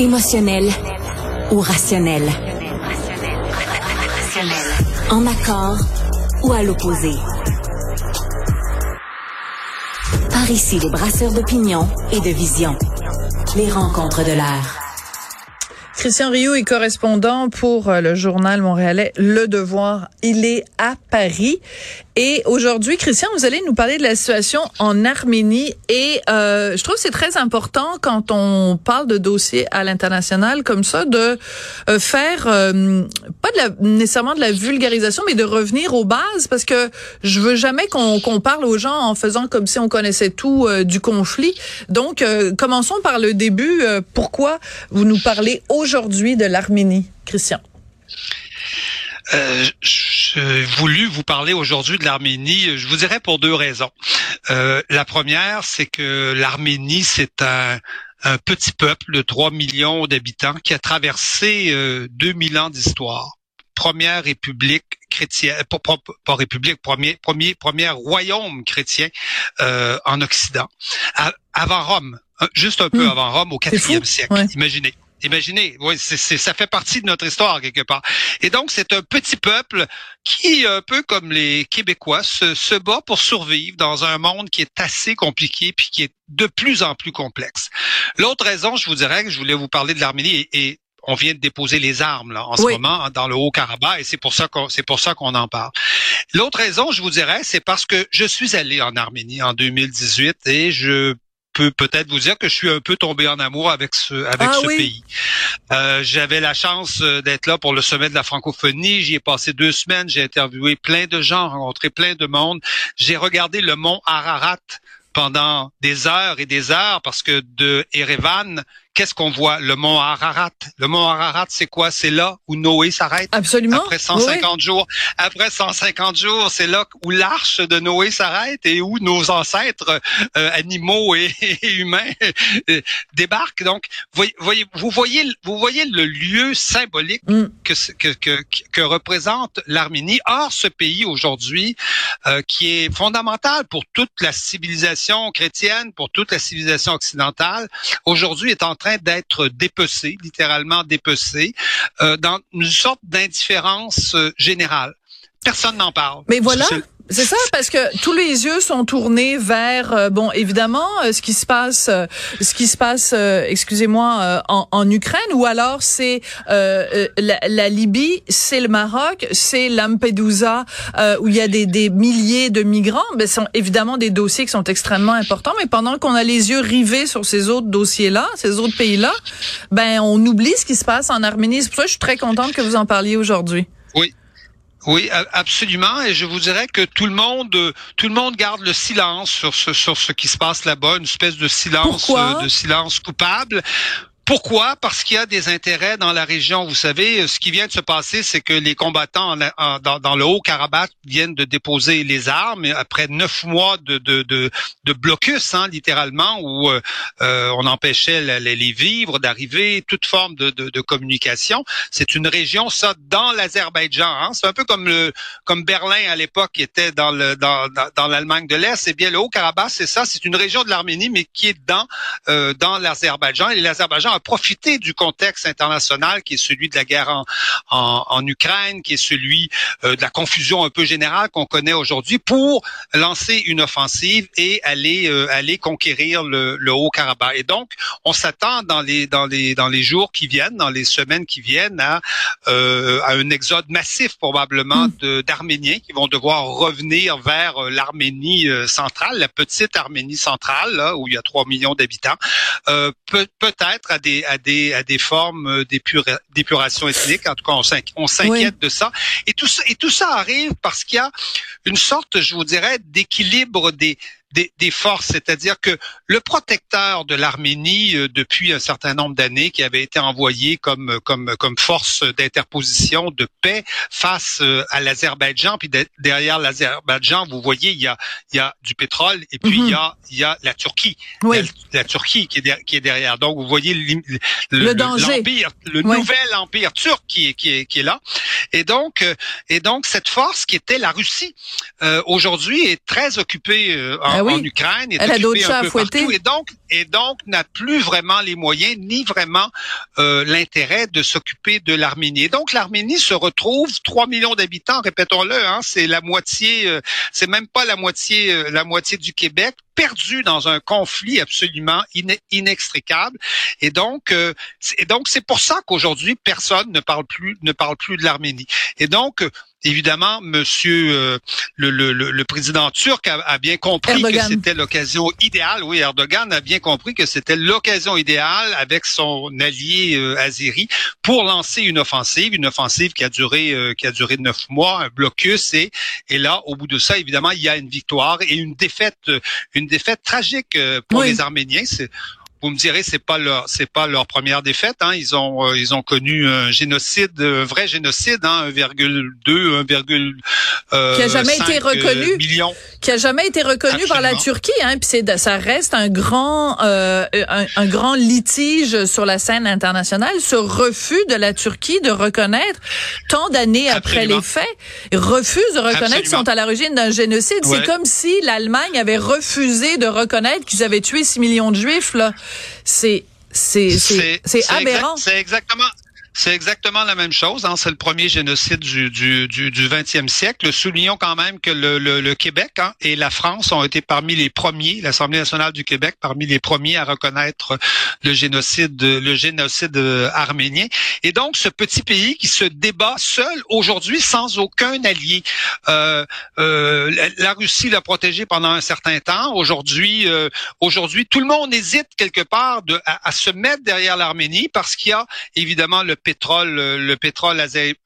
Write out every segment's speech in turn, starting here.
Émotionnel ou rationnel. En accord ou à l'opposé. Par ici, les brasseurs d'opinion et de vision. Les rencontres de l'air. Christian Rioux est correspondant pour euh, le journal montréalais Le Devoir. Il est à Paris. Et aujourd'hui, Christian, vous allez nous parler de la situation en Arménie. Et euh, je trouve que c'est très important quand on parle de dossiers à l'international comme ça, de euh, faire euh, pas nécessairement de la vulgarisation, mais de revenir aux bases, parce que je veux jamais qu'on qu'on parle aux gens en faisant comme si on connaissait tout du conflit. Donc, commençons par le début. pourquoi vous nous parlez aujourd'hui de l'Arménie, Christian? Euh, j'ai voulu vous parler aujourd'hui de l'Arménie, je vous dirais pour deux raisons. Euh, la première, c'est que l'Arménie, c'est un, petit peuple de 3 millions d'habitants qui a traversé euh, 2000 ans d'histoire. Première république chrétienne, pas, pas, république, premier, premier, premier royaume chrétien euh, en Occident. avant Rome, juste un peu hmm. avant Rome, au IVe siècle. Imaginez. Imaginez, oui, c'est, ça fait partie de notre histoire quelque part. Et donc, c'est un petit peuple qui, un peu comme les Québécois, se, se bat pour survivre dans un monde qui est assez compliqué puis qui est de plus en plus complexe. L'autre raison, je vous dirais, que je voulais vous parler de l'Arménie et, on vient de déposer les armes là, en ce moment dans le Haut-Karabakh et c'est pour ça qu'on c'est pour ça qu'on en parle. L'autre raison, je vous dirais, c'est parce que je suis allé en Arménie en 2018 et je peut peut-être vous dire que je suis un peu tombé en amour avec ce avec ah ce pays. Euh, J'avais la chance euh, d'être là pour le sommet de la francophonie. J'y ai passé deux semaines. J'ai interviewé plein de gens, rencontré plein de monde. J'ai regardé le mont Ararat pendant des heures et des heures parce que de Erevan, qu'est-ce qu'on voit? Le mont Ararat. Le mont Ararat, c'est quoi? C'est là où Noé s'arrête? Absolument. Après 150 jours. Après 150 jours, c'est là où l'arche de Noé s'arrête et où nos ancêtres euh, animaux et, humains euh, débarquent. Donc, voyez, vous voyez, vous voyez le lieu symbolique mm. que, que, que, que, représente l'Arménie. Or, ce pays aujourd'hui, euh, qui est fondamental pour toute la civilisation chrétienne, pour toute la civilisation occidentale, aujourd'hui est en train d'être dépecé, littéralement dépecé, euh, dans une sorte d'indifférence euh, générale. Personne n'en parle. Mais voilà. C'est ça, parce que tous les yeux sont tournés vers, euh, bon, évidemment, euh, ce qui se passe, euh, ce qui se passe, excusez-moi, en, Ukraine, ou alors c'est la, la, Libye, c'est le Maroc, c'est Lampedusa, où il y a des, des milliers de migrants. Ben, ce sont évidemment des dossiers qui sont extrêmement importants, mais pendant qu'on a les yeux rivés sur ces autres dossiers-là, ces autres pays-là, ben on oublie ce qui se passe en Arménie. C'est pour ça que je suis très contente que vous en parliez aujourd'hui. Oui, oui, absolument. Et je vous dirais que tout le monde, tout le monde garde le silence sur ce sur ce qui se passe là-bas, une espèce de silence, de silence coupable. Pourquoi? Parce qu'il y a des intérêts dans la région. Vous savez, ce qui vient de se passer, c'est que les combattants dans, le Haut-Karabakh viennent de déposer les armes après neuf mois de, blocus, hein, littéralement, où euh, euh, on empêchait les, vivres d'arriver, toute forme de, communication. C'est une région, ça, dans l'Azerbaïdjan. Hein. C'est un peu comme le comme Berlin à l'époque était dans le dans, l'Allemagne de l'Est. C'est bien le Haut-Karabakh, c'est ça. C'est une région de l'Arménie, mais qui est dans euh, dans l'Azerbaïdjan. Et l'Azerbaïdjan profiter du contexte international qui est celui de la guerre en, en, Ukraine, qui est celui euh, de la confusion un peu générale qu'on connaît aujourd'hui, pour lancer une offensive et aller euh, aller conquérir le, le Haut-Karabakh. Et donc, on s'attend dans les dans les dans les jours qui viennent, dans les semaines qui viennent, à euh, à un exode massif probablement hmm. d'Arméniens qui vont devoir revenir vers l'Arménie centrale, la petite Arménie centrale, là, où il y a 3 millions d'habitants, euh, peut, peut-être à des à des à des formes euh, d'épuration ethnique. En tout cas, on s'inquiète de ça. Et tout ça et tout ça arrive parce qu'il y a une sorte, je vous dirais, d'équilibre des des, forces, c'est-à-dire que le protecteur de l'Arménie euh, depuis un certain nombre d'années, qui avait été envoyé comme comme comme force d'interposition de paix face euh, à l'Azerbaïdjan, puis derrière l'Azerbaïdjan, vous voyez, il y a il y a du pétrole et puis il y a il y a la Turquie, la, Turquie qui est qui est derrière. Donc vous voyez le, le, danger, le nouvel empire turc qui est qui est qui est là. Et donc euh, et donc cette force qui était la Russie aujourd'hui est très occupée en ben en Ukraine, est Elle occupée a un peu partout, et donc et donc n'a plus vraiment les moyens ni vraiment euh, l'intérêt de s'occuper de l'Arménie. Et donc l'Arménie se retrouve 3 millions d'habitants, répétons-le, hein, c'est la moitié, euh, c'est même pas la moitié, euh, la moitié du Québec perdu dans un conflit absolument inextricable. Et donc, euh, et donc c'est pour ça qu'aujourd'hui personne ne parle plus ne parle plus de l'Arménie. Et donc évidemment, Monsieur euh, le, le, le, président turc a, a bien compris que c'était l'occasion idéale. Oui, Erdogan a bien compris que c'était l'occasion idéale avec son allié euh, azéri pour lancer une offensive, une offensive qui a duré euh, qui a duré neuf mois, un blocus et et là, au bout de ça, évidemment, il y a une victoire et une défaite, une défaite tragique pour les Arméniens. C'est vous me direz, c'est pas leur, c'est pas leur première défaite. Hein. Ils ont, euh, ils ont connu un génocide, un vrai génocide, hein, 1,2, 1, euh, qui a jamais été reconnu, millions. qui a jamais été reconnu par la Turquie. Hein. Puis c'est, ça reste un grand, euh, un, un, grand litige sur la scène internationale. Ce refus de la Turquie de reconnaître tant d'années après les faits, refuse de reconnaître qu'ils sont à l'origine d'un génocide. C'est comme si l'Allemagne avait refusé de reconnaître qu'ils avaient tué 6 millions de Juifs là. C'est c'est c'est aberrant. C'est exactement c'est exactement la même chose. Hein. C'est le premier génocide du, du, du, du 20e siècle. Soulignons quand même que le, le, le Québec hein, et la France ont été parmi les premiers, l'Assemblée nationale du Québec, parmi les premiers à reconnaître le génocide, le génocide euh, arménien. Et donc, ce petit pays qui se débat seul aujourd'hui sans aucun allié. Euh, euh, la, Russie l'a protégé pendant un certain temps. Aujourd'hui, euh, aujourd'hui, tout le monde hésite quelque part de, à, à se mettre derrière l'Arménie parce qu'il y a évidemment le pétrole, euh, le pétrole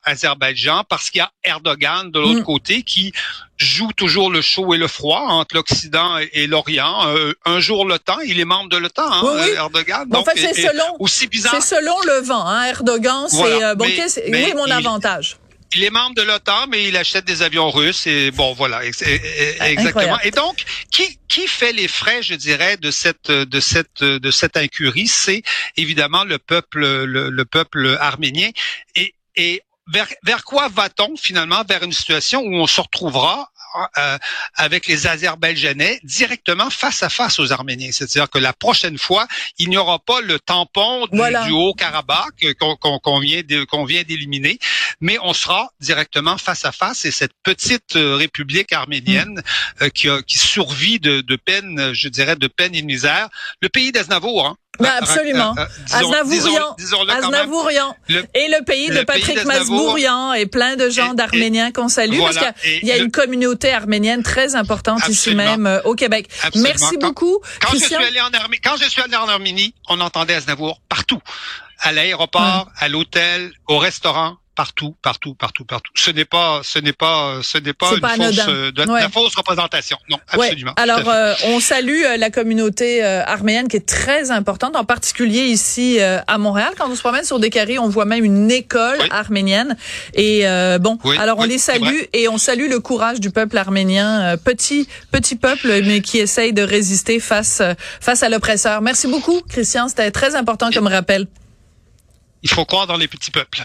Azerbaïdjan, parce qu'il y a Erdogan de l'autre mm. côté qui joue toujours le chaud et le froid entre l'Occident et, l'Orient. Euh, un jour l'OTAN, il est membre de l'OTAN, hein, Erdogan. en fait, c'est selon, aussi bizarre. C'est selon le vent. Hein, Erdogan, c'est euh, bon, oui, mon avantage? Il est membre de l'OTAN, mais il achète des avions russes et bon voilà exactement. Et donc qui qui fait les frais, je dirais, de cette de cette de cette incurie, c'est évidemment le peuple le, peuple arménien. Et et vers, vers quoi va-t-on finalement vers une situation où on se retrouvera euh, avec les Azerbaïdjanais directement face à face aux Arméniens. C'est-à-dire que la prochaine fois, il n'y aura pas le tampon du, Haut-Karabakh qu'on vient qu'on vient d'éliminer, mais on sera directement face à face et cette petite euh, république arménienne mm. euh, qui survit de, de peine, je dirais, de peine et de misère. Le pays d'Aznavour, hein, ben absolument. Euh, Aznavourian. Aznavourian. et le pays de Patrick Masbourian et plein de gens d'Arméniens qu'on salue parce qu'il y a, une communauté arménienne très importante ici même euh, au Québec. Merci beaucoup. Quand je suis allé en Arménie, quand je suis allé en Arménie, on entendait Aznavour partout. À l'aéroport, à l'hôtel, au restaurant, partout, partout, partout, partout. Ce n'est pas, ce n'est pas, ce n'est pas, une fausse, euh, la fausse représentation. Non, absolument. Alors, euh, on salue euh, la communauté arménienne qui est très importante, en particulier ici à Montréal. Quand on se promène sur des carrés, on voit même une école arménienne. Et bon, alors on les salue et on salue le courage du peuple arménien, petit petit peuple, mais qui essaye de résister face face à l'oppresseur. Merci beaucoup, Christian. C'était très important comme rappel. Il faut croire dans les petits peuples.